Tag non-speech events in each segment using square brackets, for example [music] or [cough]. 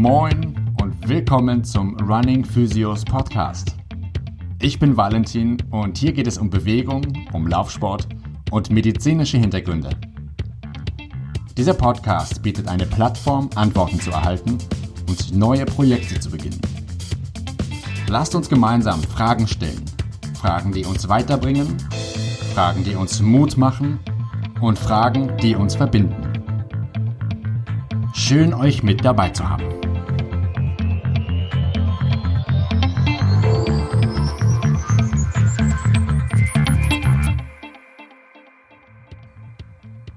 Moin und willkommen zum Running Physios Podcast. Ich bin Valentin und hier geht es um Bewegung, um Laufsport und medizinische Hintergründe. Dieser Podcast bietet eine Plattform, Antworten zu erhalten und neue Projekte zu beginnen. Lasst uns gemeinsam Fragen stellen. Fragen, die uns weiterbringen, Fragen, die uns Mut machen und Fragen, die uns verbinden. Schön euch mit dabei zu haben.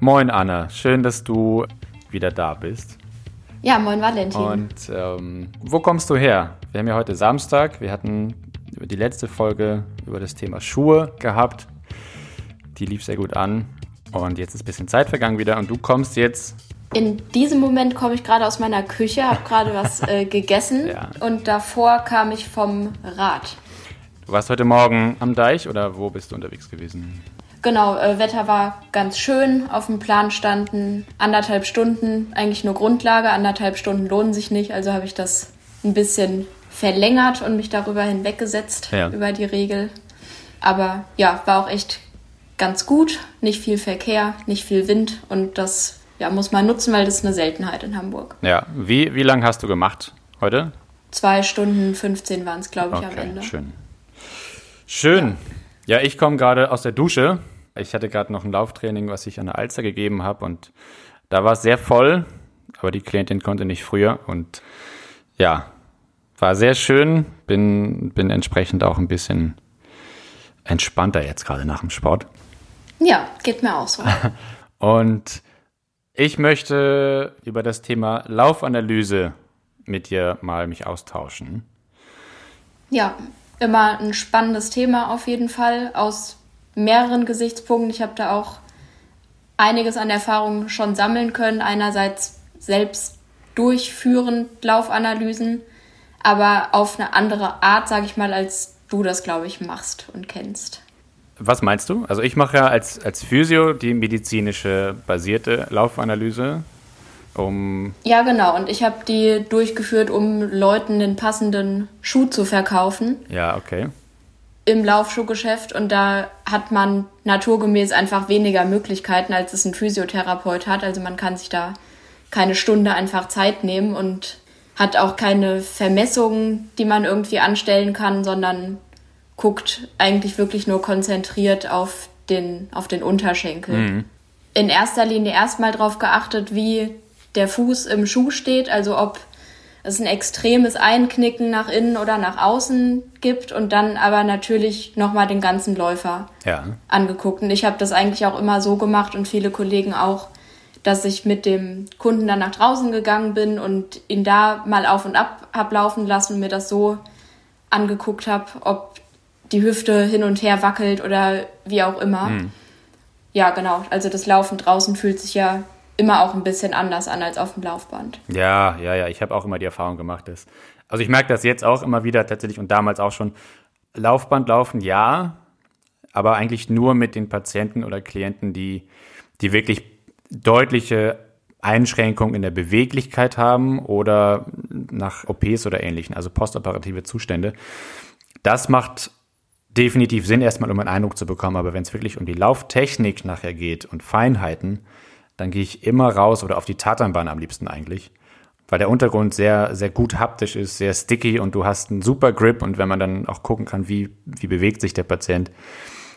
Moin Anna, schön, dass du wieder da bist. Ja, moin Valentin. Und ähm, wo kommst du her? Wir haben ja heute Samstag, wir hatten die letzte Folge über das Thema Schuhe gehabt. Die lief sehr gut an. Und jetzt ist ein bisschen Zeit vergangen wieder und du kommst jetzt. In diesem Moment komme ich gerade aus meiner Küche, habe gerade was äh, [laughs] gegessen ja. und davor kam ich vom Rad. Du warst heute Morgen am Deich oder wo bist du unterwegs gewesen? Genau, äh, Wetter war ganz schön. Auf dem Plan standen anderthalb Stunden, eigentlich nur Grundlage. Anderthalb Stunden lohnen sich nicht, also habe ich das ein bisschen verlängert und mich darüber hinweggesetzt, ja. über die Regel. Aber ja, war auch echt ganz gut. Nicht viel Verkehr, nicht viel Wind und das ja, muss man nutzen, weil das ist eine Seltenheit in Hamburg. Ja, wie, wie lange hast du gemacht heute? Zwei Stunden 15 waren es, glaube ich, okay, am Ende. Schön. Schön. Ja, ja ich komme gerade aus der Dusche. Ich hatte gerade noch ein Lauftraining, was ich an der Alster gegeben habe und da war es sehr voll, aber die Klientin konnte nicht früher und ja, war sehr schön. Bin, bin entsprechend auch ein bisschen entspannter jetzt gerade nach dem Sport. Ja, geht mir auch so. [laughs] Und ich möchte über das Thema Laufanalyse mit dir mal mich austauschen. Ja, immer ein spannendes Thema auf jeden Fall aus mehreren Gesichtspunkten. Ich habe da auch einiges an Erfahrung schon sammeln können. Einerseits selbst durchführend Laufanalysen, aber auf eine andere Art, sage ich mal, als du das, glaube ich, machst und kennst. Was meinst du? Also ich mache ja als, als Physio die medizinische basierte Laufanalyse. Um ja, genau. Und ich habe die durchgeführt, um Leuten den passenden Schuh zu verkaufen. Ja, okay. Im Laufschuhgeschäft. Und da hat man naturgemäß einfach weniger Möglichkeiten, als es ein Physiotherapeut hat. Also man kann sich da keine Stunde einfach Zeit nehmen und hat auch keine Vermessungen, die man irgendwie anstellen kann, sondern guckt eigentlich wirklich nur konzentriert auf den, auf den Unterschenkel. Mhm. In erster Linie erstmal darauf geachtet, wie der Fuß im Schuh steht, also ob es ein extremes Einknicken nach innen oder nach außen gibt und dann aber natürlich nochmal den ganzen Läufer ja. angeguckt. Und ich habe das eigentlich auch immer so gemacht und viele Kollegen auch, dass ich mit dem Kunden dann nach draußen gegangen bin und ihn da mal auf und ab hab laufen lassen und mir das so angeguckt habe, ob die Hüfte hin und her wackelt oder wie auch immer. Mhm. Ja, genau. Also das Laufen draußen fühlt sich ja immer auch ein bisschen anders an als auf dem Laufband. Ja, ja, ja. Ich habe auch immer die Erfahrung gemacht, dass. Also ich merke das jetzt auch immer wieder tatsächlich und damals auch schon. Laufband laufen, ja, aber eigentlich nur mit den Patienten oder Klienten, die, die wirklich deutliche Einschränkungen in der Beweglichkeit haben oder nach OPs oder ähnlichen, also postoperative Zustände. Das macht definitiv Sinn, erstmal um einen Eindruck zu bekommen, aber wenn es wirklich um die Lauftechnik nachher geht und Feinheiten, dann gehe ich immer raus oder auf die Tatanbahn am liebsten eigentlich, weil der Untergrund sehr, sehr gut haptisch ist, sehr sticky und du hast einen super Grip und wenn man dann auch gucken kann, wie, wie bewegt sich der Patient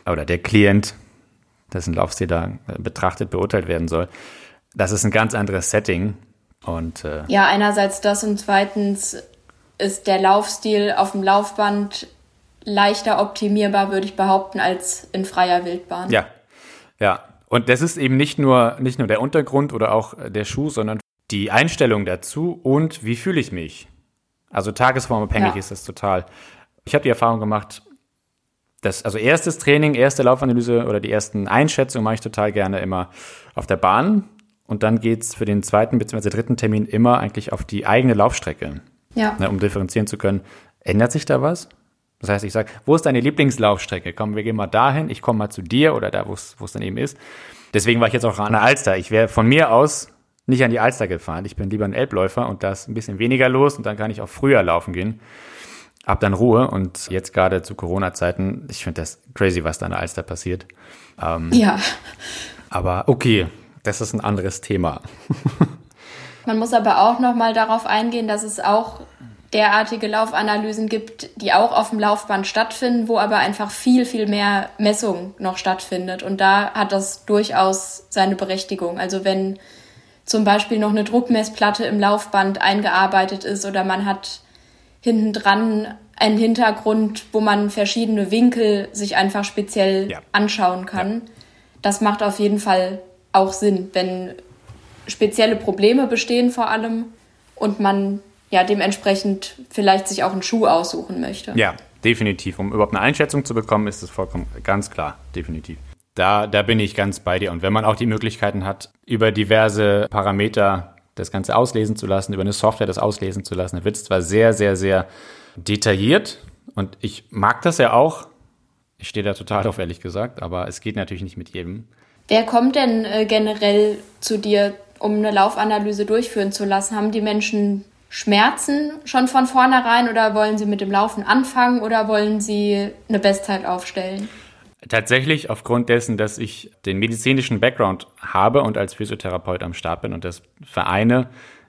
oder der Klient, dessen Laufstil da betrachtet, beurteilt werden soll. Das ist ein ganz anderes Setting. Und, äh ja, einerseits das und zweitens ist der Laufstil auf dem Laufband leichter optimierbar, würde ich behaupten, als in freier Wildbahn. Ja, ja. Und das ist eben nicht nur, nicht nur der Untergrund oder auch der Schuh, sondern die Einstellung dazu und wie fühle ich mich. Also tagesformabhängig ja. ist das total. Ich habe die Erfahrung gemacht, das, also erstes Training, erste Laufanalyse oder die ersten Einschätzungen mache ich total gerne immer auf der Bahn. Und dann geht es für den zweiten bzw. dritten Termin immer eigentlich auf die eigene Laufstrecke. Ja. Ne, um differenzieren zu können. Ändert sich da was? Das heißt, ich sage, wo ist deine Lieblingslaufstrecke? Komm, wir gehen mal dahin, ich komme mal zu dir oder da, wo es dann eben ist. Deswegen war ich jetzt auch an der Alster. Ich wäre von mir aus nicht an die Alster gefahren. Ich bin lieber ein Elbläufer und da ist ein bisschen weniger los und dann kann ich auch früher laufen gehen. Hab dann Ruhe und jetzt gerade zu Corona-Zeiten, ich finde das crazy, was da an der Alster passiert. Ähm, ja. Aber okay, das ist ein anderes Thema. [laughs] Man muss aber auch noch mal darauf eingehen, dass es auch derartige Laufanalysen gibt, die auch auf dem Laufband stattfinden, wo aber einfach viel, viel mehr Messung noch stattfindet. Und da hat das durchaus seine Berechtigung. Also wenn zum Beispiel noch eine Druckmessplatte im Laufband eingearbeitet ist oder man hat hinten dran einen Hintergrund, wo man verschiedene Winkel sich einfach speziell ja. anschauen kann. Ja. Das macht auf jeden Fall auch Sinn, wenn spezielle Probleme bestehen vor allem und man ja dementsprechend vielleicht sich auch einen Schuh aussuchen möchte. Ja, definitiv. Um überhaupt eine Einschätzung zu bekommen, ist es vollkommen ganz klar, definitiv. Da, da bin ich ganz bei dir. Und wenn man auch die Möglichkeiten hat, über diverse Parameter das Ganze auslesen zu lassen, über eine Software das auslesen zu lassen, dann wird es zwar sehr, sehr, sehr detailliert und ich mag das ja auch. Ich stehe da total drauf, ehrlich gesagt, aber es geht natürlich nicht mit jedem. Wer kommt denn äh, generell zu dir, um eine Laufanalyse durchführen zu lassen? Haben die Menschen Schmerzen schon von vornherein oder wollen Sie mit dem Laufen anfangen oder wollen Sie eine Bestzeit aufstellen? Tatsächlich aufgrund dessen, dass ich den medizinischen Background habe und als Physiotherapeut am Start bin und das vereine,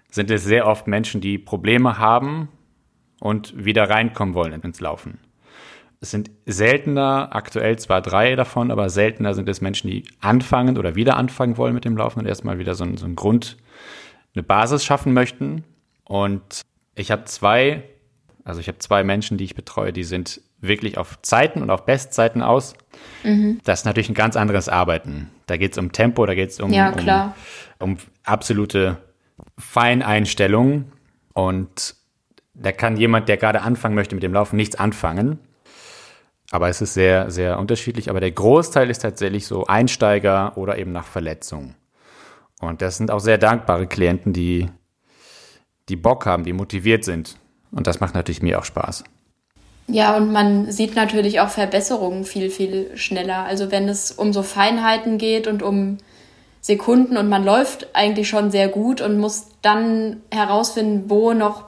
sind es sehr oft Menschen, die Probleme haben und wieder reinkommen wollen ins Laufen. Es sind seltener, aktuell zwar drei davon, aber seltener sind es Menschen, die anfangen oder wieder anfangen wollen mit dem Laufen und erstmal wieder so, so einen Grund, eine Basis schaffen möchten. Und ich habe zwei, also ich habe zwei Menschen, die ich betreue, die sind wirklich auf Zeiten und auf Bestzeiten aus. Mhm. Das ist natürlich ein ganz anderes Arbeiten. Da geht es um Tempo, da geht es um, ja, um, um absolute Feineinstellung. Und da kann jemand, der gerade anfangen möchte mit dem Laufen, nichts anfangen. Aber es ist sehr, sehr unterschiedlich. Aber der Großteil ist tatsächlich so Einsteiger oder eben nach Verletzung. Und das sind auch sehr dankbare Klienten, die, die Bock haben, die motiviert sind. Und das macht natürlich mir auch Spaß. Ja, und man sieht natürlich auch Verbesserungen viel, viel schneller. Also wenn es um so Feinheiten geht und um Sekunden und man läuft eigentlich schon sehr gut und muss dann herausfinden, wo noch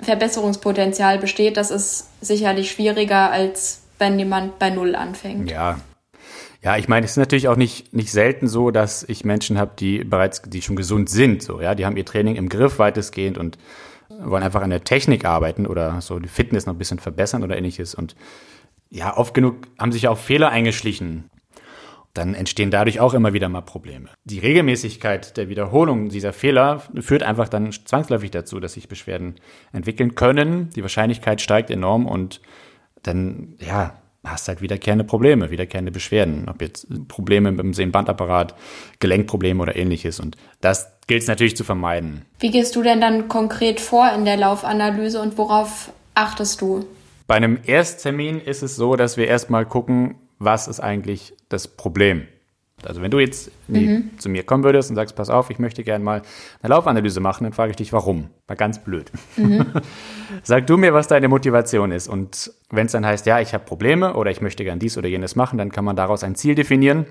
Verbesserungspotenzial besteht, das ist sicherlich schwieriger, als wenn jemand bei Null anfängt. Ja. Ja, ich meine, es ist natürlich auch nicht, nicht selten so, dass ich Menschen habe, die bereits, die schon gesund sind, so, ja, die haben ihr Training im Griff weitestgehend und wollen einfach an der Technik arbeiten oder so die Fitness noch ein bisschen verbessern oder ähnliches. Und ja, oft genug haben sich auch Fehler eingeschlichen. Dann entstehen dadurch auch immer wieder mal Probleme. Die Regelmäßigkeit der Wiederholung dieser Fehler führt einfach dann zwangsläufig dazu, dass sich Beschwerden entwickeln können. Die Wahrscheinlichkeit steigt enorm und dann, ja, hast halt wiederkehrende Probleme, wiederkehrende Beschwerden, ob jetzt Probleme mit dem Sehnbandapparat, Gelenkprobleme oder ähnliches. Und das gilt es natürlich zu vermeiden. Wie gehst du denn dann konkret vor in der Laufanalyse und worauf achtest du? Bei einem Ersttermin ist es so, dass wir erstmal gucken, was ist eigentlich das Problem. Also wenn du jetzt mhm. zu mir kommen würdest und sagst, pass auf, ich möchte gerne mal eine Laufanalyse machen, dann frage ich dich, warum? Mal ganz blöd. Mhm. [laughs] Sag du mir, was deine Motivation ist. Und wenn es dann heißt, ja, ich habe Probleme oder ich möchte gern dies oder jenes machen, dann kann man daraus ein Ziel definieren.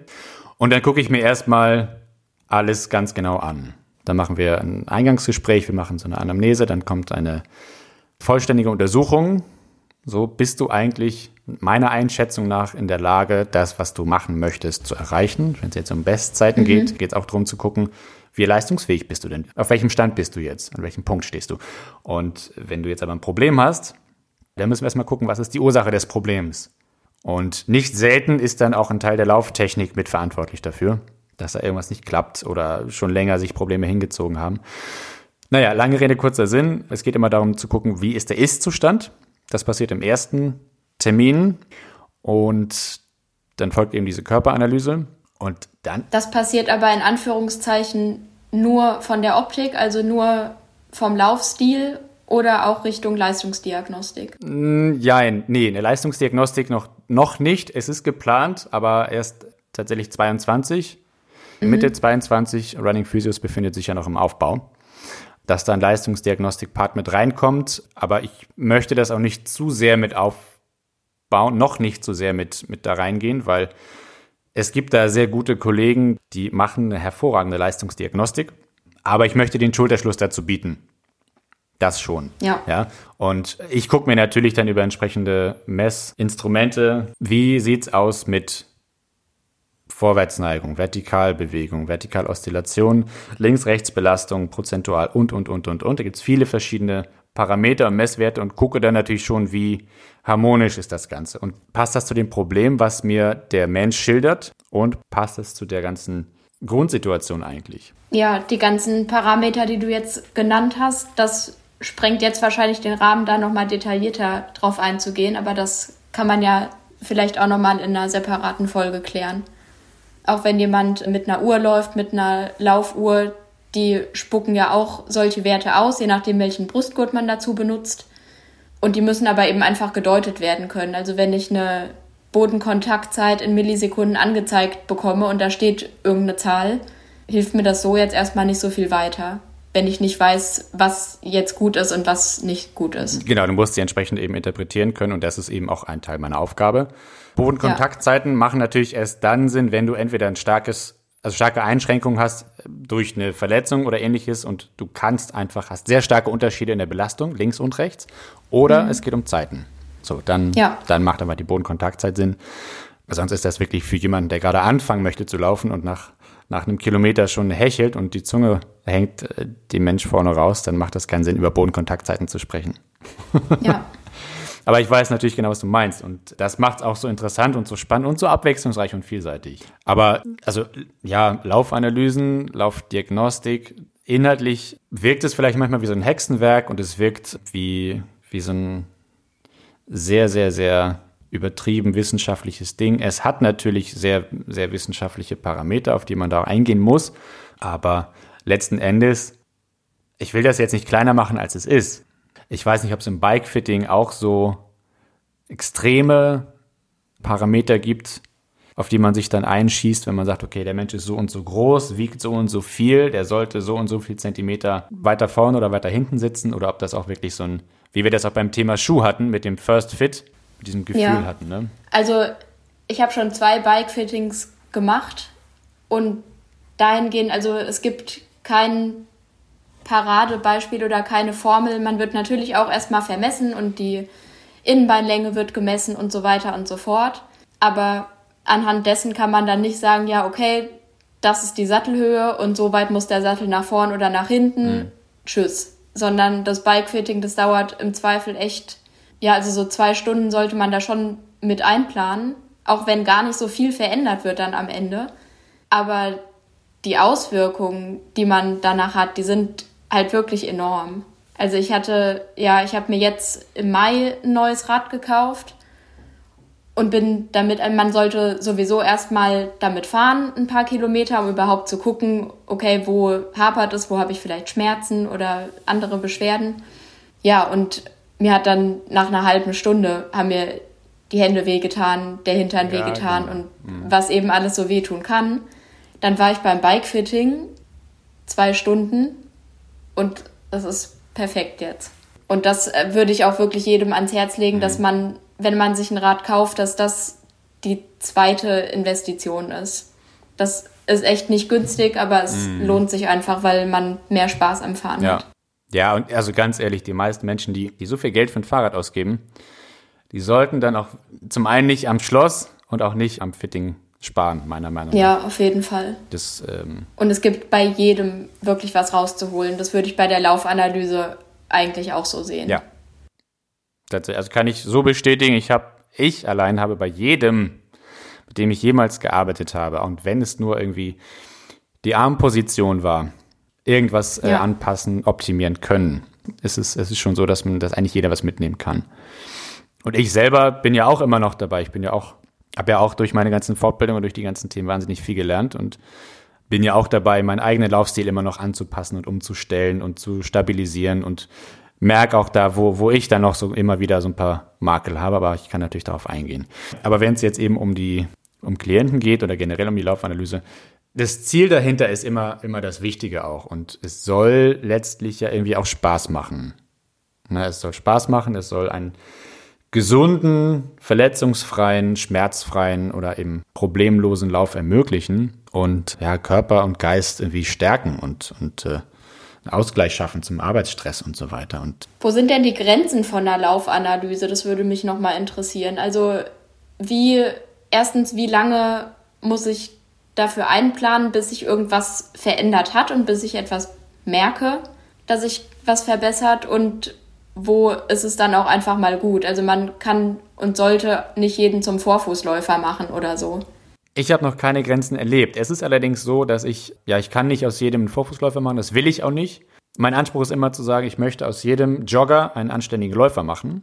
Und dann gucke ich mir erstmal alles ganz genau an. Dann machen wir ein Eingangsgespräch, wir machen so eine Anamnese, dann kommt eine vollständige Untersuchung. So bist du eigentlich meiner Einschätzung nach in der Lage, das, was du machen möchtest, zu erreichen. Wenn es jetzt um Bestzeiten mhm. geht, geht es auch darum zu gucken, wie leistungsfähig bist du denn? Auf welchem Stand bist du jetzt? An welchem Punkt stehst du? Und wenn du jetzt aber ein Problem hast, dann müssen wir erstmal gucken, was ist die Ursache des Problems? Und nicht selten ist dann auch ein Teil der Lauftechnik mitverantwortlich dafür, dass da irgendwas nicht klappt oder schon länger sich Probleme hingezogen haben. Naja, lange Rede, kurzer Sinn. Es geht immer darum zu gucken, wie ist der Ist-Zustand. Das passiert im ersten Termin und dann folgt eben diese Körperanalyse und dann. Das passiert aber in Anführungszeichen nur von der Optik, also nur vom Laufstil oder auch Richtung Leistungsdiagnostik? Ja, nee, eine Leistungsdiagnostik noch, noch nicht. Es ist geplant, aber erst tatsächlich 22. Mhm. Mitte 22 Running Physios befindet sich ja noch im Aufbau. Dass da ein Leistungsdiagnostik-Part mit reinkommt, aber ich möchte das auch nicht zu sehr mit aufbauen, noch nicht zu sehr mit, mit da reingehen, weil es gibt da sehr gute Kollegen, die machen eine hervorragende Leistungsdiagnostik. Aber ich möchte den Schulterschluss dazu bieten. Das schon. Ja. ja? Und ich gucke mir natürlich dann über entsprechende Messinstrumente, wie sieht es aus mit Vorwärtsneigung, Vertikalbewegung, Vertikaloszillation, Links-Rechts-Belastung, prozentual und, und, und, und, und. Da gibt es viele verschiedene Parameter und Messwerte und gucke dann natürlich schon, wie harmonisch ist das Ganze. Und passt das zu dem Problem, was mir der Mensch schildert und passt es zu der ganzen Grundsituation eigentlich? Ja, die ganzen Parameter, die du jetzt genannt hast, das sprengt jetzt wahrscheinlich den Rahmen, da nochmal detaillierter drauf einzugehen, aber das kann man ja vielleicht auch nochmal in einer separaten Folge klären. Auch wenn jemand mit einer Uhr läuft, mit einer Laufuhr, die spucken ja auch solche Werte aus, je nachdem, welchen Brustgurt man dazu benutzt. Und die müssen aber eben einfach gedeutet werden können. Also wenn ich eine Bodenkontaktzeit in Millisekunden angezeigt bekomme und da steht irgendeine Zahl, hilft mir das so jetzt erstmal nicht so viel weiter, wenn ich nicht weiß, was jetzt gut ist und was nicht gut ist. Genau, du musst sie entsprechend eben interpretieren können und das ist eben auch ein Teil meiner Aufgabe. Bodenkontaktzeiten ja. machen natürlich erst dann Sinn, wenn du entweder ein starkes also starke Einschränkungen hast durch eine Verletzung oder ähnliches und du kannst einfach, hast sehr starke Unterschiede in der Belastung, links und rechts, oder mhm. es geht um Zeiten. So, dann, ja. dann macht aber die Bodenkontaktzeit Sinn. Sonst ist das wirklich für jemanden, der gerade anfangen möchte zu laufen und nach, nach einem Kilometer schon hechelt und die Zunge hängt äh, dem Mensch vorne raus, dann macht das keinen Sinn, über Bodenkontaktzeiten zu sprechen. Ja. [laughs] Aber ich weiß natürlich genau, was du meinst. Und das macht es auch so interessant und so spannend und so abwechslungsreich und vielseitig. Aber also ja, Laufanalysen, Laufdiagnostik, inhaltlich wirkt es vielleicht manchmal wie so ein Hexenwerk und es wirkt wie, wie so ein sehr, sehr, sehr übertrieben wissenschaftliches Ding. Es hat natürlich sehr, sehr wissenschaftliche Parameter, auf die man da eingehen muss. Aber letzten Endes, ich will das jetzt nicht kleiner machen, als es ist. Ich weiß nicht, ob es im Bikefitting auch so extreme Parameter gibt, auf die man sich dann einschießt, wenn man sagt, okay, der Mensch ist so und so groß, wiegt so und so viel, der sollte so und so viel Zentimeter weiter vorne oder weiter hinten sitzen oder ob das auch wirklich so ein, wie wir das auch beim Thema Schuh hatten, mit dem First Fit, mit diesem Gefühl ja. hatten. Ne? Also ich habe schon zwei Bike-Fittings gemacht und dahingehend, also es gibt keinen Paradebeispiel oder keine Formel. Man wird natürlich auch erstmal vermessen und die Innenbeinlänge wird gemessen und so weiter und so fort. Aber anhand dessen kann man dann nicht sagen, ja, okay, das ist die Sattelhöhe und so weit muss der Sattel nach vorn oder nach hinten. Mhm. Tschüss. Sondern das Bikefitting, das dauert im Zweifel echt, ja, also so zwei Stunden sollte man da schon mit einplanen. Auch wenn gar nicht so viel verändert wird dann am Ende. Aber die Auswirkungen, die man danach hat, die sind halt wirklich enorm. Also ich hatte, ja, ich habe mir jetzt im Mai ein neues Rad gekauft und bin damit, man sollte sowieso erstmal damit fahren, ein paar Kilometer, um überhaupt zu gucken, okay, wo hapert es, wo habe ich vielleicht Schmerzen oder andere Beschwerden. Ja, und mir hat dann nach einer halben Stunde haben mir die Hände wehgetan, der Hintern ja, wehgetan genau. und mhm. was eben alles so wehtun kann. Dann war ich beim Bikefitting zwei Stunden und das ist perfekt jetzt. Und das äh, würde ich auch wirklich jedem ans Herz legen, mhm. dass man, wenn man sich ein Rad kauft, dass das die zweite Investition ist. Das ist echt nicht günstig, aber es mhm. lohnt sich einfach, weil man mehr Spaß am Fahren ja. hat. Ja, und also ganz ehrlich, die meisten Menschen, die, die so viel Geld für ein Fahrrad ausgeben, die sollten dann auch zum einen nicht am Schloss und auch nicht am Fitting sparen, meiner Meinung nach. Ja, auf jeden Fall. Das, ähm und es gibt bei jedem wirklich was rauszuholen. Das würde ich bei der Laufanalyse eigentlich auch so sehen. Ja. Also kann ich so bestätigen, ich habe, ich allein habe bei jedem, mit dem ich jemals gearbeitet habe, und wenn es nur irgendwie die Armposition war, irgendwas äh, anpassen, optimieren können. Es ist, es ist schon so, dass man, dass eigentlich jeder was mitnehmen kann. Und ich selber bin ja auch immer noch dabei. Ich bin ja auch habe ja auch durch meine ganzen Fortbildungen und durch die ganzen Themen wahnsinnig viel gelernt und bin ja auch dabei, meinen eigenen Laufstil immer noch anzupassen und umzustellen und zu stabilisieren und merke auch da, wo, wo ich dann noch so immer wieder so ein paar Makel habe, aber ich kann natürlich darauf eingehen. Aber wenn es jetzt eben um die um Klienten geht oder generell um die Laufanalyse, das Ziel dahinter ist immer, immer das Wichtige auch. Und es soll letztlich ja irgendwie auch Spaß machen. Na, es soll Spaß machen, es soll ein gesunden, verletzungsfreien, schmerzfreien oder eben problemlosen Lauf ermöglichen. und ja, Körper und Geist irgendwie stärken und, und äh, einen Ausgleich schaffen zum Arbeitsstress und so weiter. Und Wo sind denn die Grenzen von einer Laufanalyse? Das würde mich nochmal interessieren. Also wie, erstens, wie lange muss ich dafür einplanen, bis sich irgendwas verändert hat und bis ich etwas merke, dass sich was verbessert und wo ist es dann auch einfach mal gut. Also man kann und sollte nicht jeden zum Vorfußläufer machen oder so. Ich habe noch keine Grenzen erlebt. Es ist allerdings so, dass ich, ja, ich kann nicht aus jedem einen Vorfußläufer machen, das will ich auch nicht. Mein Anspruch ist immer zu sagen, ich möchte aus jedem Jogger einen anständigen Läufer machen,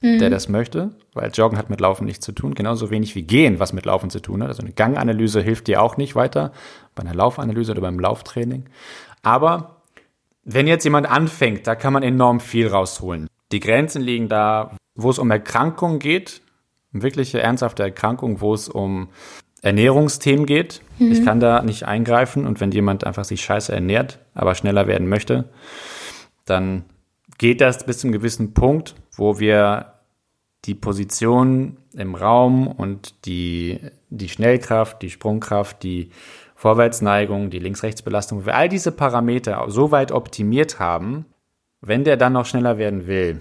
mhm. der das möchte, weil Joggen hat mit Laufen nichts zu tun, genauso wenig wie Gehen, was mit Laufen zu tun hat. Also eine Ganganalyse hilft dir auch nicht weiter, bei einer Laufanalyse oder beim Lauftraining. Aber wenn jetzt jemand anfängt, da kann man enorm viel rausholen. Die Grenzen liegen da, wo es um Erkrankungen geht, wirkliche ernsthafte Erkrankungen, wo es um Ernährungsthemen geht. Mhm. Ich kann da nicht eingreifen und wenn jemand einfach sich scheiße ernährt, aber schneller werden möchte, dann geht das bis zu einem gewissen Punkt, wo wir die Position im Raum und die, die Schnellkraft, die Sprungkraft, die Vorwärtsneigung, die Links-Rechts-Belastung, wir all diese Parameter so weit optimiert haben, wenn der dann noch schneller werden will,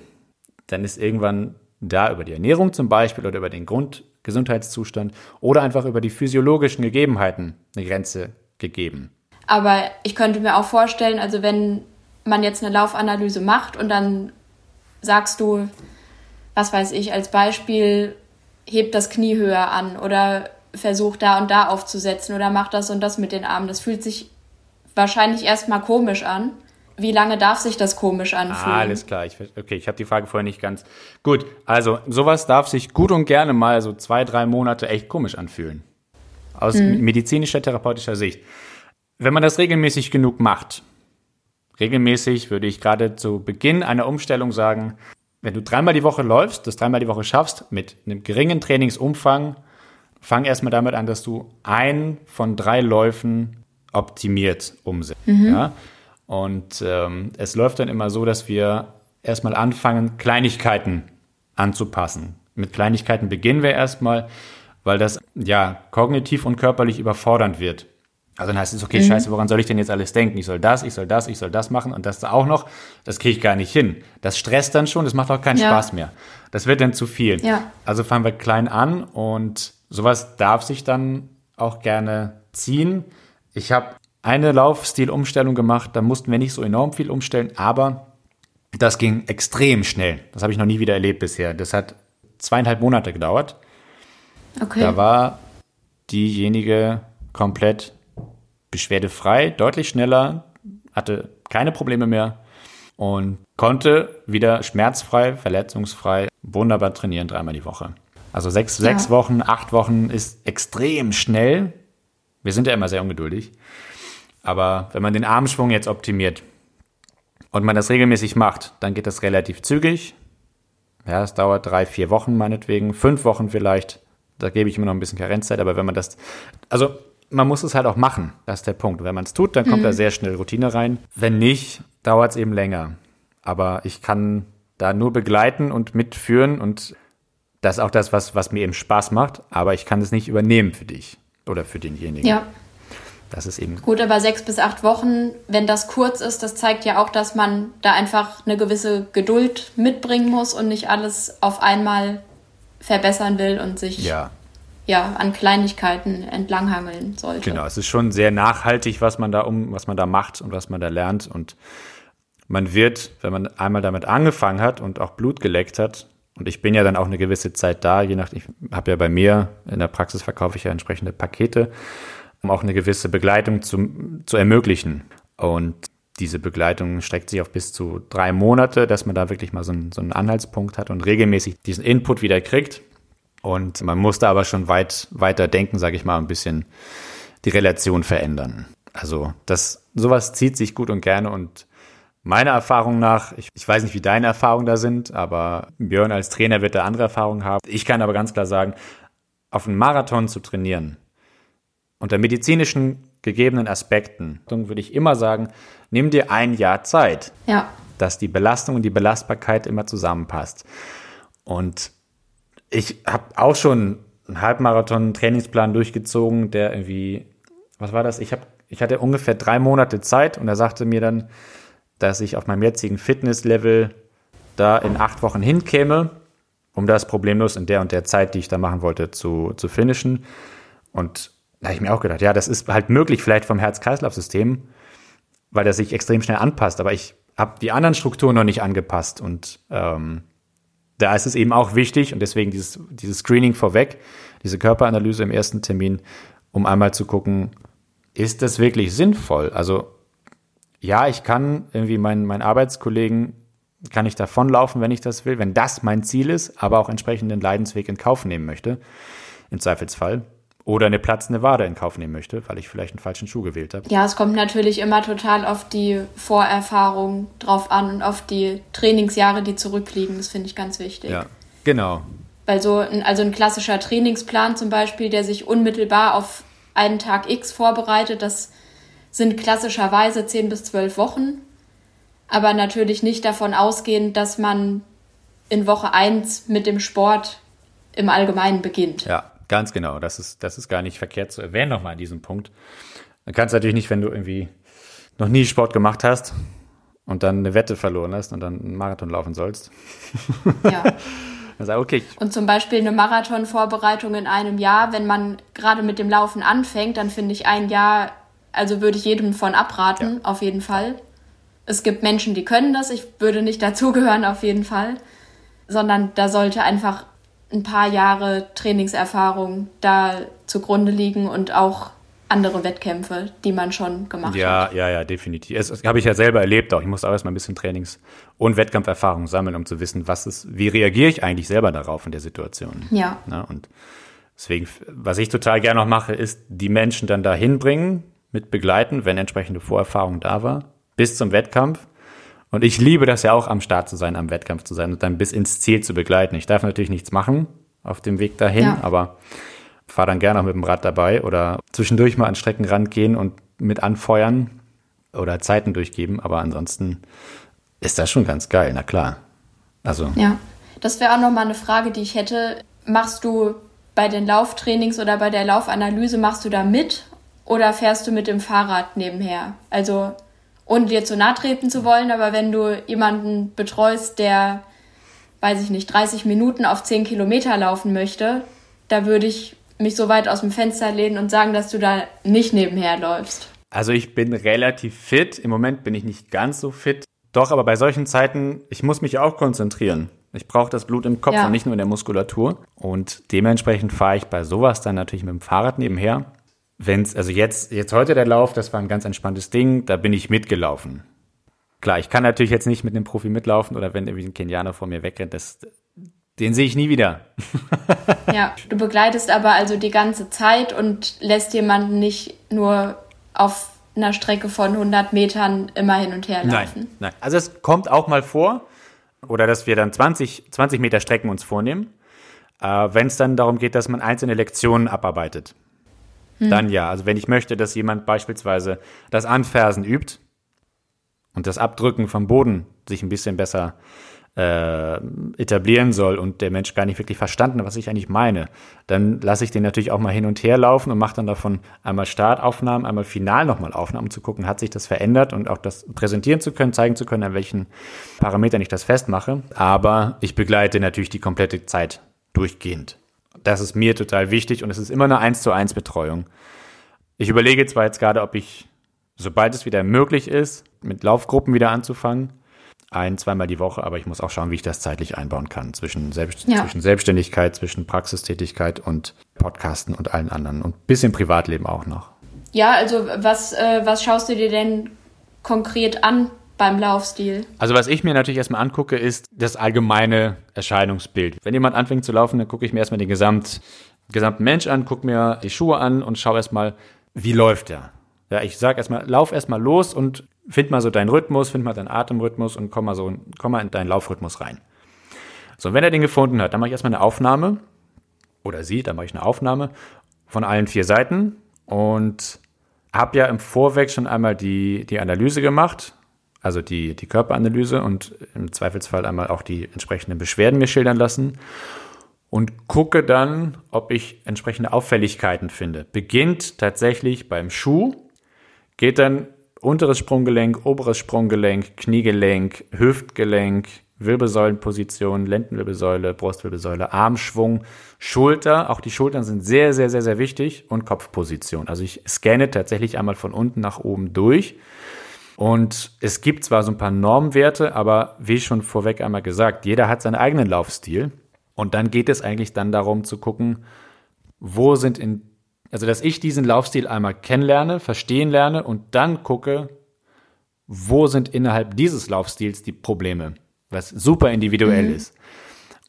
dann ist irgendwann da über die Ernährung zum Beispiel oder über den Grundgesundheitszustand oder einfach über die physiologischen Gegebenheiten eine Grenze gegeben. Aber ich könnte mir auch vorstellen, also wenn man jetzt eine Laufanalyse macht und dann sagst du, was weiß ich, als Beispiel, hebt das Knie höher an oder versucht da und da aufzusetzen oder macht das und das mit den Armen. Das fühlt sich wahrscheinlich erstmal komisch an. Wie lange darf sich das komisch anfühlen? Ah, alles klar. Ich, okay, ich habe die Frage vorher nicht ganz. Gut, also sowas darf sich gut und gerne mal so zwei, drei Monate echt komisch anfühlen. Aus hm. medizinischer, therapeutischer Sicht. Wenn man das regelmäßig genug macht, regelmäßig würde ich gerade zu Beginn einer Umstellung sagen, wenn du dreimal die Woche läufst, das dreimal die Woche schaffst, mit einem geringen Trainingsumfang, fang erstmal damit an, dass du ein von drei Läufen optimiert umsetzt. Mhm. Ja? Und ähm, es läuft dann immer so, dass wir erstmal anfangen, Kleinigkeiten anzupassen. Mit Kleinigkeiten beginnen wir erstmal, weil das ja kognitiv und körperlich überfordernd wird. Also dann heißt es, okay, mhm. scheiße, woran soll ich denn jetzt alles denken? Ich soll das, ich soll das, ich soll das machen und das auch noch. Das kriege ich gar nicht hin. Das stresst dann schon, das macht auch keinen ja. Spaß mehr. Das wird dann zu viel. Ja. Also fangen wir klein an und sowas darf sich dann auch gerne ziehen. Ich habe eine Laufstilumstellung gemacht, da mussten wir nicht so enorm viel umstellen, aber das ging extrem schnell. Das habe ich noch nie wieder erlebt bisher. Das hat zweieinhalb Monate gedauert. Okay. Da war diejenige komplett beschwerdefrei, deutlich schneller, hatte keine Probleme mehr und konnte wieder schmerzfrei, verletzungsfrei, wunderbar trainieren, dreimal die Woche. Also sechs, ja. sechs Wochen, acht Wochen ist extrem schnell. Wir sind ja immer sehr ungeduldig. Aber wenn man den Armschwung jetzt optimiert und man das regelmäßig macht, dann geht das relativ zügig. Ja, es dauert drei, vier Wochen meinetwegen, fünf Wochen vielleicht. Da gebe ich immer noch ein bisschen Karenzzeit, aber wenn man das, also man muss es halt auch machen. Das ist der Punkt. Wenn man es tut, dann kommt mhm. da sehr schnell Routine rein. Wenn nicht, dauert es eben länger. Aber ich kann da nur begleiten und mitführen und das ist auch das, was, was mir eben Spaß macht, aber ich kann es nicht übernehmen für dich oder für denjenigen. Ja. Das ist eben. Gut, aber sechs bis acht Wochen, wenn das kurz ist, das zeigt ja auch, dass man da einfach eine gewisse Geduld mitbringen muss und nicht alles auf einmal verbessern will und sich ja. Ja, an Kleinigkeiten entlanghangeln sollte. Genau, es ist schon sehr nachhaltig, was man da um, was man da macht und was man da lernt. Und man wird, wenn man einmal damit angefangen hat und auch Blut geleckt hat, und ich bin ja dann auch eine gewisse Zeit da, je nach, ich habe ja bei mir in der Praxis verkaufe ich ja entsprechende Pakete um auch eine gewisse Begleitung zu, zu ermöglichen. Und diese Begleitung streckt sich auf bis zu drei Monate, dass man da wirklich mal so einen, so einen Anhaltspunkt hat und regelmäßig diesen Input wieder kriegt. Und man muss da aber schon weit weiter denken, sage ich mal, ein bisschen die Relation verändern. Also das sowas zieht sich gut und gerne und meiner Erfahrung nach, ich, ich weiß nicht, wie deine Erfahrungen da sind, aber Björn als Trainer wird da andere Erfahrungen haben. Ich kann aber ganz klar sagen, auf einen Marathon zu trainieren, unter medizinischen gegebenen Aspekten würde ich immer sagen, nimm dir ein Jahr Zeit, ja. dass die Belastung und die Belastbarkeit immer zusammenpasst. Und ich habe auch schon einen Halbmarathon-Trainingsplan durchgezogen, der irgendwie was war das? Ich, hab, ich hatte ungefähr drei Monate Zeit und er sagte mir dann, dass ich auf meinem jetzigen Fitnesslevel da in acht Wochen hinkäme, um das problemlos in der und der Zeit, die ich da machen wollte, zu, zu finishen. Und da habe ich mir auch gedacht, ja, das ist halt möglich, vielleicht vom Herz-Kreislauf-System, weil das sich extrem schnell anpasst. Aber ich habe die anderen Strukturen noch nicht angepasst. Und ähm, da ist es eben auch wichtig und deswegen dieses, dieses Screening vorweg, diese Körperanalyse im ersten Termin, um einmal zu gucken, ist das wirklich sinnvoll? Also ja, ich kann irgendwie meinen, meinen Arbeitskollegen, kann ich davonlaufen, wenn ich das will, wenn das mein Ziel ist, aber auch entsprechend den Leidensweg in Kauf nehmen möchte, im Zweifelsfall. Oder eine platzende Wade in Kauf nehmen möchte, weil ich vielleicht einen falschen Schuh gewählt habe. Ja, es kommt natürlich immer total auf die Vorerfahrung drauf an und auf die Trainingsjahre, die zurückliegen. Das finde ich ganz wichtig. Ja, genau. Weil so ein, also ein klassischer Trainingsplan zum Beispiel, der sich unmittelbar auf einen Tag X vorbereitet, das sind klassischerweise 10 bis 12 Wochen, aber natürlich nicht davon ausgehend, dass man in Woche 1 mit dem Sport im Allgemeinen beginnt. Ja, ganz genau. Das ist, das ist gar nicht verkehrt zu erwähnen nochmal an diesem Punkt. Dann kannst du natürlich nicht, wenn du irgendwie noch nie Sport gemacht hast und dann eine Wette verloren hast und dann einen Marathon laufen sollst. Ja. [laughs] Also, okay. Und zum Beispiel eine Marathonvorbereitung in einem Jahr, wenn man gerade mit dem Laufen anfängt, dann finde ich ein Jahr also würde ich jedem von abraten, ja. auf jeden Fall. Es gibt Menschen, die können das. Ich würde nicht [laughs] dazugehören, auf jeden Fall. Sondern da sollte einfach ein paar Jahre Trainingserfahrung da zugrunde liegen und auch andere Wettkämpfe, die man schon gemacht ja, hat. Ja, ja, definitiv. Das, das habe ich ja selber erlebt auch. Ich musste auch erstmal ein bisschen Trainings- und Wettkampferfahrung sammeln, um zu wissen, was ist, wie reagiere ich eigentlich selber darauf in der Situation. Ja. Na, und deswegen, was ich total gerne noch mache, ist die Menschen dann dahin bringen, mit begleiten, wenn entsprechende Vorerfahrung da war, bis zum Wettkampf. Und ich liebe das ja auch, am Start zu sein, am Wettkampf zu sein und dann bis ins Ziel zu begleiten. Ich darf natürlich nichts machen auf dem Weg dahin, ja. aber fahre dann gerne auch mit dem Rad dabei oder zwischendurch mal an Streckenrand gehen und mit anfeuern oder Zeiten durchgeben. Aber ansonsten ist das schon ganz geil, na klar. Also. Ja, das wäre auch nochmal eine Frage, die ich hätte. Machst du bei den Lauftrainings oder bei der Laufanalyse, machst du da mit oder fährst du mit dem Fahrrad nebenher? Also, ohne dir zu nahe treten zu wollen, aber wenn du jemanden betreust, der, weiß ich nicht, 30 Minuten auf 10 Kilometer laufen möchte, da würde ich mich so weit aus dem Fenster lehnen und sagen, dass du da nicht nebenher läufst. Also ich bin relativ fit. Im Moment bin ich nicht ganz so fit. Doch, aber bei solchen Zeiten, ich muss mich auch konzentrieren. Ich brauche das Blut im Kopf ja. und nicht nur in der Muskulatur. Und dementsprechend fahre ich bei sowas dann natürlich mit dem Fahrrad nebenher wenn es, also jetzt, jetzt heute der Lauf, das war ein ganz entspanntes Ding, da bin ich mitgelaufen. Klar, ich kann natürlich jetzt nicht mit einem Profi mitlaufen oder wenn irgendwie ein Kenianer vor mir wegrennt, das, den sehe ich nie wieder. [laughs] ja, du begleitest aber also die ganze Zeit und lässt jemanden nicht nur auf einer Strecke von 100 Metern immer hin und her laufen. Nein, nein. Also es kommt auch mal vor, oder dass wir dann 20, 20 Meter Strecken uns vornehmen, äh, wenn es dann darum geht, dass man einzelne Lektionen abarbeitet. Hm. Dann ja. Also wenn ich möchte, dass jemand beispielsweise das Anfersen übt und das Abdrücken vom Boden sich ein bisschen besser äh, etablieren soll und der Mensch gar nicht wirklich verstanden, was ich eigentlich meine, dann lasse ich den natürlich auch mal hin und her laufen und mache dann davon einmal Startaufnahmen, einmal final nochmal Aufnahmen, um zu gucken, hat sich das verändert und auch das präsentieren zu können, zeigen zu können, an welchen Parametern ich das festmache. Aber ich begleite natürlich die komplette Zeit durchgehend. Das ist mir total wichtig und es ist immer eine 1 zu 1 Betreuung. Ich überlege zwar jetzt gerade, ob ich, sobald es wieder möglich ist, mit Laufgruppen wieder anzufangen, ein, zweimal die Woche, aber ich muss auch schauen, wie ich das zeitlich einbauen kann zwischen, Selbst ja. zwischen Selbstständigkeit, zwischen Praxistätigkeit und Podcasten und allen anderen und bisschen Privatleben auch noch. Ja, also was, äh, was schaust du dir denn konkret an beim Laufstil? Also was ich mir natürlich erstmal angucke, ist das allgemeine Erscheinungsbild. Wenn jemand anfängt zu laufen, dann gucke ich mir erstmal den Gesamt, gesamten Mensch an, gucke mir die Schuhe an und schaue erstmal, wie läuft er. Ja, ich sage erstmal, lauf erstmal los und find mal so deinen Rhythmus, find mal deinen Atemrhythmus und komm mal so, komm mal in deinen Laufrhythmus rein. So, wenn er den gefunden hat, dann mache ich erstmal eine Aufnahme oder sie, dann mache ich eine Aufnahme von allen vier Seiten und habe ja im Vorweg schon einmal die, die Analyse gemacht, also die, die Körperanalyse und im Zweifelsfall einmal auch die entsprechenden Beschwerden mir schildern lassen. und gucke dann, ob ich entsprechende Auffälligkeiten finde. Beginnt tatsächlich beim Schuh, geht dann unteres Sprunggelenk, oberes Sprunggelenk, Kniegelenk, Hüftgelenk, Wirbelsäulenposition, Lendenwirbelsäule, Brustwirbelsäule, Armschwung, Schulter. Auch die Schultern sind sehr, sehr, sehr, sehr wichtig und Kopfposition. Also ich scanne tatsächlich einmal von unten nach oben durch. Und es gibt zwar so ein paar Normwerte, aber wie schon vorweg einmal gesagt, jeder hat seinen eigenen Laufstil. Und dann geht es eigentlich dann darum zu gucken, wo sind in, also dass ich diesen Laufstil einmal kennenlerne, verstehen lerne und dann gucke, wo sind innerhalb dieses Laufstils die Probleme, was super individuell mhm. ist.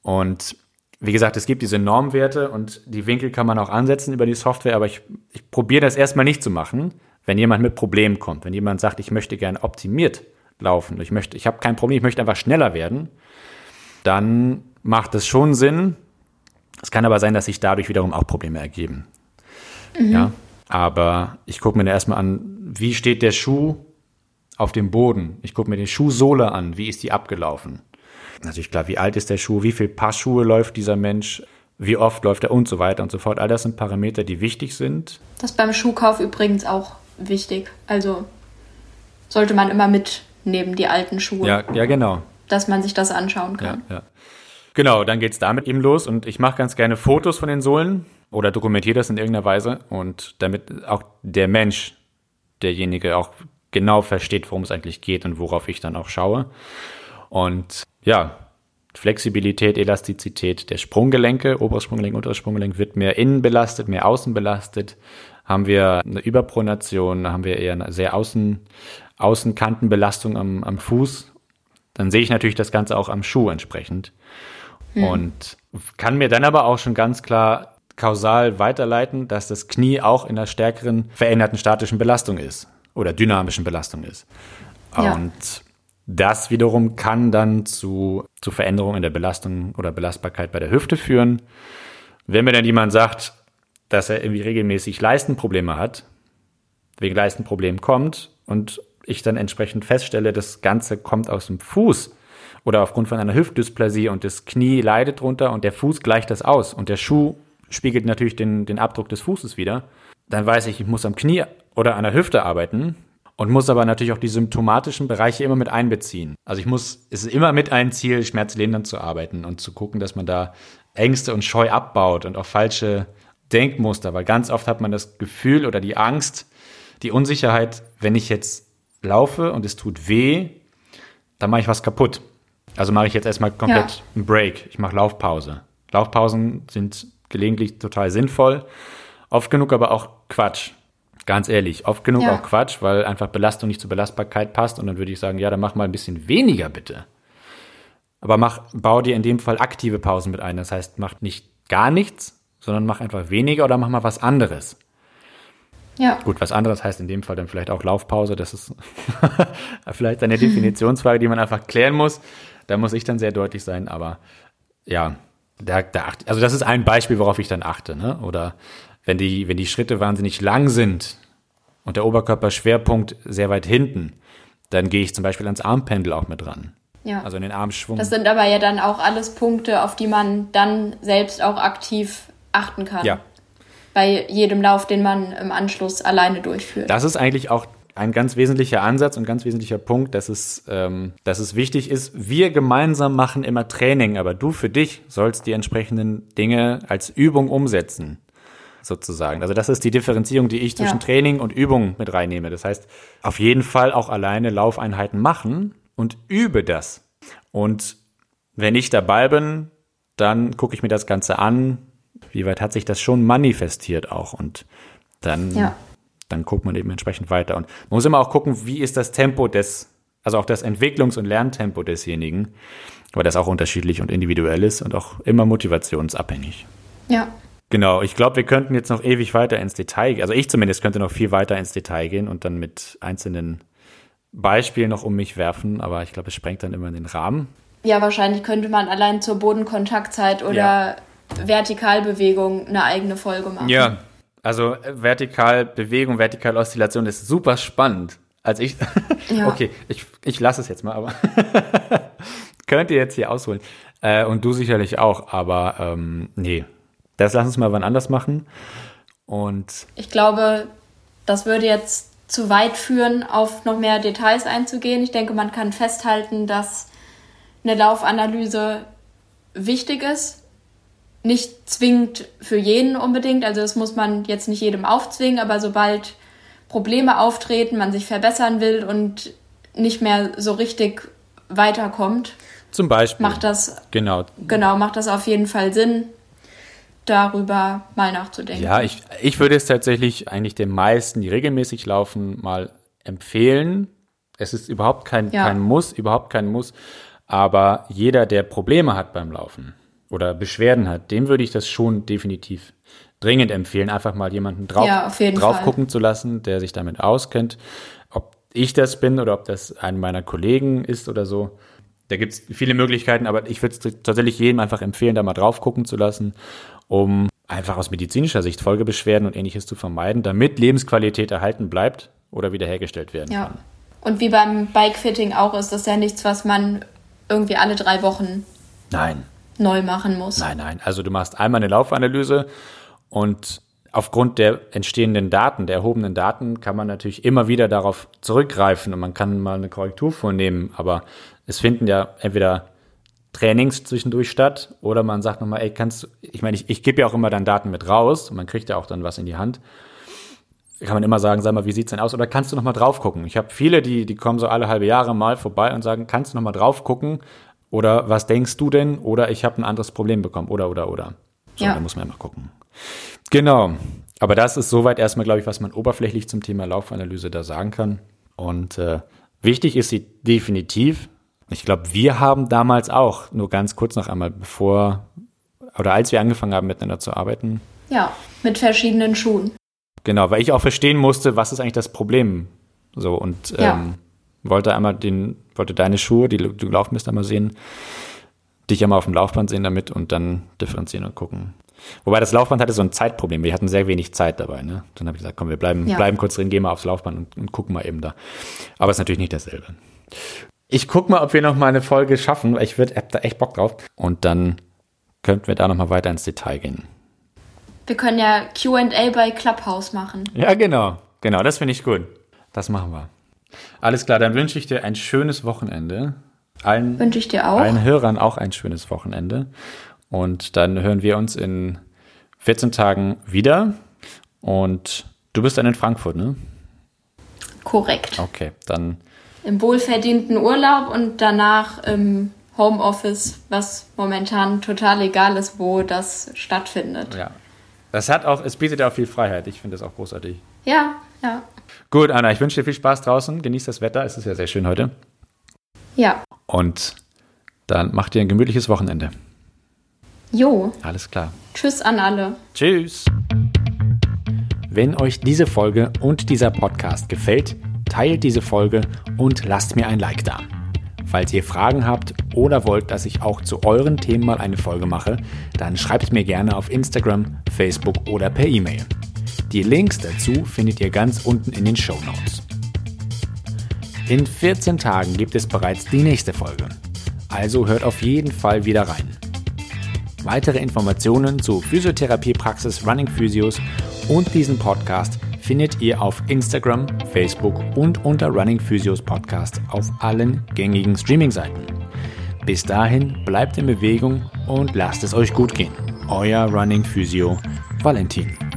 Und wie gesagt, es gibt diese Normwerte und die Winkel kann man auch ansetzen über die Software, aber ich, ich probiere das erstmal nicht zu machen, wenn jemand mit Problemen kommt. Wenn jemand sagt, ich möchte gerne optimiert laufen, ich möchte, ich habe kein Problem, ich möchte einfach schneller werden, dann macht es schon Sinn. Es kann aber sein, dass sich dadurch wiederum auch Probleme ergeben. Mhm. Ja, aber ich gucke mir da erstmal an, wie steht der Schuh auf dem Boden? Ich gucke mir die Schuhsohle an, wie ist die abgelaufen? Natürlich klar, wie alt ist der Schuh, wie viel Paar Schuhe läuft dieser Mensch, wie oft läuft er und so weiter und so fort. All das sind Parameter, die wichtig sind. Das beim Schuhkauf übrigens auch wichtig. Also sollte man immer mitnehmen, die alten Schuhe. Ja, ja genau. Dass man sich das anschauen kann. Ja, ja. Genau, dann geht es damit eben los und ich mache ganz gerne Fotos von den Sohlen oder dokumentiere das in irgendeiner Weise und damit auch der Mensch, derjenige auch genau versteht, worum es eigentlich geht und worauf ich dann auch schaue. Und ja, Flexibilität, Elastizität der Sprunggelenke, oberes Sprunggelenk, unteres Sprunggelenk wird mehr innen belastet, mehr außen belastet. Haben wir eine Überpronation, haben wir eher eine sehr außen, Außenkantenbelastung am, am Fuß, dann sehe ich natürlich das Ganze auch am Schuh entsprechend. Mhm. Und kann mir dann aber auch schon ganz klar kausal weiterleiten, dass das Knie auch in einer stärkeren veränderten statischen Belastung ist oder dynamischen Belastung ist. Ja. Und das wiederum kann dann zu, zu Veränderungen in der Belastung oder Belastbarkeit bei der Hüfte führen. Wenn mir dann jemand sagt, dass er irgendwie regelmäßig Leistenprobleme hat, wegen Leistenproblemen kommt und ich dann entsprechend feststelle, das Ganze kommt aus dem Fuß, oder aufgrund von einer Hüftdysplasie und das Knie leidet drunter und der Fuß gleicht das aus und der Schuh spiegelt natürlich den, den Abdruck des Fußes wieder, dann weiß ich, ich muss am Knie oder an der Hüfte arbeiten und muss aber natürlich auch die symptomatischen Bereiche immer mit einbeziehen. Also ich muss, es ist immer mit ein Ziel, schmerzlindernd zu arbeiten und zu gucken, dass man da Ängste und Scheu abbaut und auch falsche Denkmuster, weil ganz oft hat man das Gefühl oder die Angst, die Unsicherheit, wenn ich jetzt laufe und es tut weh, dann mache ich was kaputt. Also mache ich jetzt erstmal komplett ja. einen Break. Ich mache Laufpause. Laufpausen sind gelegentlich total sinnvoll. Oft genug aber auch Quatsch. Ganz ehrlich, oft genug ja. auch Quatsch, weil einfach Belastung nicht zur Belastbarkeit passt. Und dann würde ich sagen, ja, dann mach mal ein bisschen weniger bitte. Aber mach, bau dir in dem Fall aktive Pausen mit ein. Das heißt, mach nicht gar nichts, sondern mach einfach weniger oder mach mal was anderes. Ja. Gut, was anderes heißt in dem Fall dann vielleicht auch Laufpause. Das ist [laughs] vielleicht eine Definitionsfrage, die man einfach klären muss. Da muss ich dann sehr deutlich sein, aber ja, da, da achte, also das ist ein Beispiel, worauf ich dann achte. Ne? Oder wenn die, wenn die Schritte wahnsinnig lang sind und der Oberkörperschwerpunkt sehr weit hinten, dann gehe ich zum Beispiel ans Armpendel auch mit ran. Ja. Also in den Armschwung. Das sind aber ja dann auch alles Punkte, auf die man dann selbst auch aktiv achten kann. Ja. Bei jedem Lauf, den man im Anschluss alleine durchführt. Das ist eigentlich auch ein ganz wesentlicher Ansatz und ganz wesentlicher Punkt, dass es, ähm, dass es wichtig ist, wir gemeinsam machen immer Training, aber du für dich sollst die entsprechenden Dinge als Übung umsetzen, sozusagen. Also das ist die Differenzierung, die ich zwischen ja. Training und Übung mit reinnehme. Das heißt, auf jeden Fall auch alleine Laufeinheiten machen und übe das. Und wenn ich dabei bin, dann gucke ich mir das Ganze an, wie weit hat sich das schon manifestiert auch und dann ja dann guckt man eben entsprechend weiter. Und man muss immer auch gucken, wie ist das Tempo des, also auch das Entwicklungs- und Lerntempo desjenigen, weil das auch unterschiedlich und individuell ist und auch immer motivationsabhängig. Ja. Genau, ich glaube, wir könnten jetzt noch ewig weiter ins Detail gehen. Also ich zumindest könnte noch viel weiter ins Detail gehen und dann mit einzelnen Beispielen noch um mich werfen, aber ich glaube, es sprengt dann immer in den Rahmen. Ja, wahrscheinlich könnte man allein zur Bodenkontaktzeit oder ja. Vertikalbewegung eine eigene Folge machen. Ja, also äh, vertikal Bewegung, vertikal Oszillation ist super spannend. Als ich, [laughs] ja. okay, ich, ich lasse es jetzt mal, aber [laughs] könnt ihr jetzt hier ausholen. Äh, und du sicherlich auch, aber ähm, nee, das lass uns mal wann anders machen. Und ich glaube, das würde jetzt zu weit führen, auf noch mehr Details einzugehen. Ich denke, man kann festhalten, dass eine Laufanalyse wichtig ist. Nicht zwingend für jeden unbedingt, also das muss man jetzt nicht jedem aufzwingen, aber sobald Probleme auftreten, man sich verbessern will und nicht mehr so richtig weiterkommt, zum Beispiel macht das genau genau macht das auf jeden Fall Sinn, darüber mal nachzudenken. Ja, ich, ich würde es tatsächlich eigentlich den meisten, die regelmäßig laufen, mal empfehlen. Es ist überhaupt kein, ja. kein Muss, überhaupt kein Muss. Aber jeder, der Probleme hat beim Laufen oder Beschwerden hat, dem würde ich das schon definitiv dringend empfehlen, einfach mal jemanden drauf, ja, drauf gucken zu lassen, der sich damit auskennt. Ob ich das bin oder ob das ein meiner Kollegen ist oder so. Da gibt es viele Möglichkeiten, aber ich würde es tatsächlich jedem einfach empfehlen, da mal drauf gucken zu lassen, um einfach aus medizinischer Sicht Folgebeschwerden und ähnliches zu vermeiden, damit Lebensqualität erhalten bleibt oder wiederhergestellt werden ja. kann. Und wie beim Bikefitting auch ist das ja nichts, was man irgendwie alle drei Wochen nein. Neu machen muss. Nein, nein. Also du machst einmal eine Laufanalyse und aufgrund der entstehenden Daten, der erhobenen Daten, kann man natürlich immer wieder darauf zurückgreifen und man kann mal eine Korrektur vornehmen. Aber es finden ja entweder Trainings zwischendurch statt oder man sagt nochmal, ey, kannst du, ich meine, ich, ich gebe ja auch immer dann Daten mit raus und man kriegt ja auch dann was in die Hand. Kann man immer sagen, sag mal, wie sieht's denn aus? Oder kannst du nochmal drauf gucken? Ich habe viele, die, die kommen so alle halbe Jahre mal vorbei und sagen, kannst du nochmal drauf gucken? Oder was denkst du denn? Oder ich habe ein anderes Problem bekommen. Oder, oder, oder. So, ja. da muss man ja mal gucken. Genau. Aber das ist soweit erstmal, glaube ich, was man oberflächlich zum Thema Laufanalyse da sagen kann. Und äh, wichtig ist sie definitiv. Ich glaube, wir haben damals auch, nur ganz kurz noch einmal, bevor oder als wir angefangen haben, miteinander zu arbeiten. Ja, mit verschiedenen Schuhen. Genau, weil ich auch verstehen musste, was ist eigentlich das Problem. So und ja. ähm, wollte einmal den, wollte deine Schuhe, die du laufen bist, einmal sehen, dich einmal auf dem Laufband sehen damit und dann differenzieren und gucken. Wobei das Laufband hatte so ein Zeitproblem. Wir hatten sehr wenig Zeit dabei. Ne? Dann habe ich gesagt, komm, wir bleiben, ja. bleiben kurz drin, gehen mal aufs Laufband und, und gucken mal eben da. Aber es ist natürlich nicht dasselbe. Ich guck mal, ob wir noch mal eine Folge schaffen. Ich würde hab da echt Bock drauf. Und dann könnten wir da noch mal weiter ins Detail gehen. Wir können ja Q&A bei Clubhouse machen. Ja, genau. Genau, das finde ich gut. Das machen wir. Alles klar, dann wünsche ich dir ein schönes Wochenende. Allen, wünsche ich dir auch. Allen Hörern auch ein schönes Wochenende. Und dann hören wir uns in 14 Tagen wieder. Und du bist dann in Frankfurt, ne? Korrekt. Okay, dann im wohlverdienten Urlaub und danach im Homeoffice, was momentan total egal ist, wo das stattfindet. Ja. Das hat auch, es bietet ja auch viel Freiheit. Ich finde das auch großartig. Ja, ja. Gut, Anna, ich wünsche dir viel Spaß draußen. Genieß das Wetter. Es ist ja sehr schön heute. Ja. Und dann macht ihr ein gemütliches Wochenende. Jo. Alles klar. Tschüss an alle. Tschüss. Wenn euch diese Folge und dieser Podcast gefällt, teilt diese Folge und lasst mir ein Like da. Falls ihr Fragen habt oder wollt, dass ich auch zu euren Themen mal eine Folge mache, dann schreibt mir gerne auf Instagram, Facebook oder per E-Mail. Die Links dazu findet ihr ganz unten in den Show Notes. In 14 Tagen gibt es bereits die nächste Folge, also hört auf jeden Fall wieder rein. Weitere Informationen zu Physiotherapiepraxis Running Physios und diesem Podcast findet ihr auf Instagram, Facebook und unter Running Physios Podcast auf allen gängigen Streaming-Seiten. Bis dahin bleibt in Bewegung und lasst es euch gut gehen. Euer Running Physio Valentin.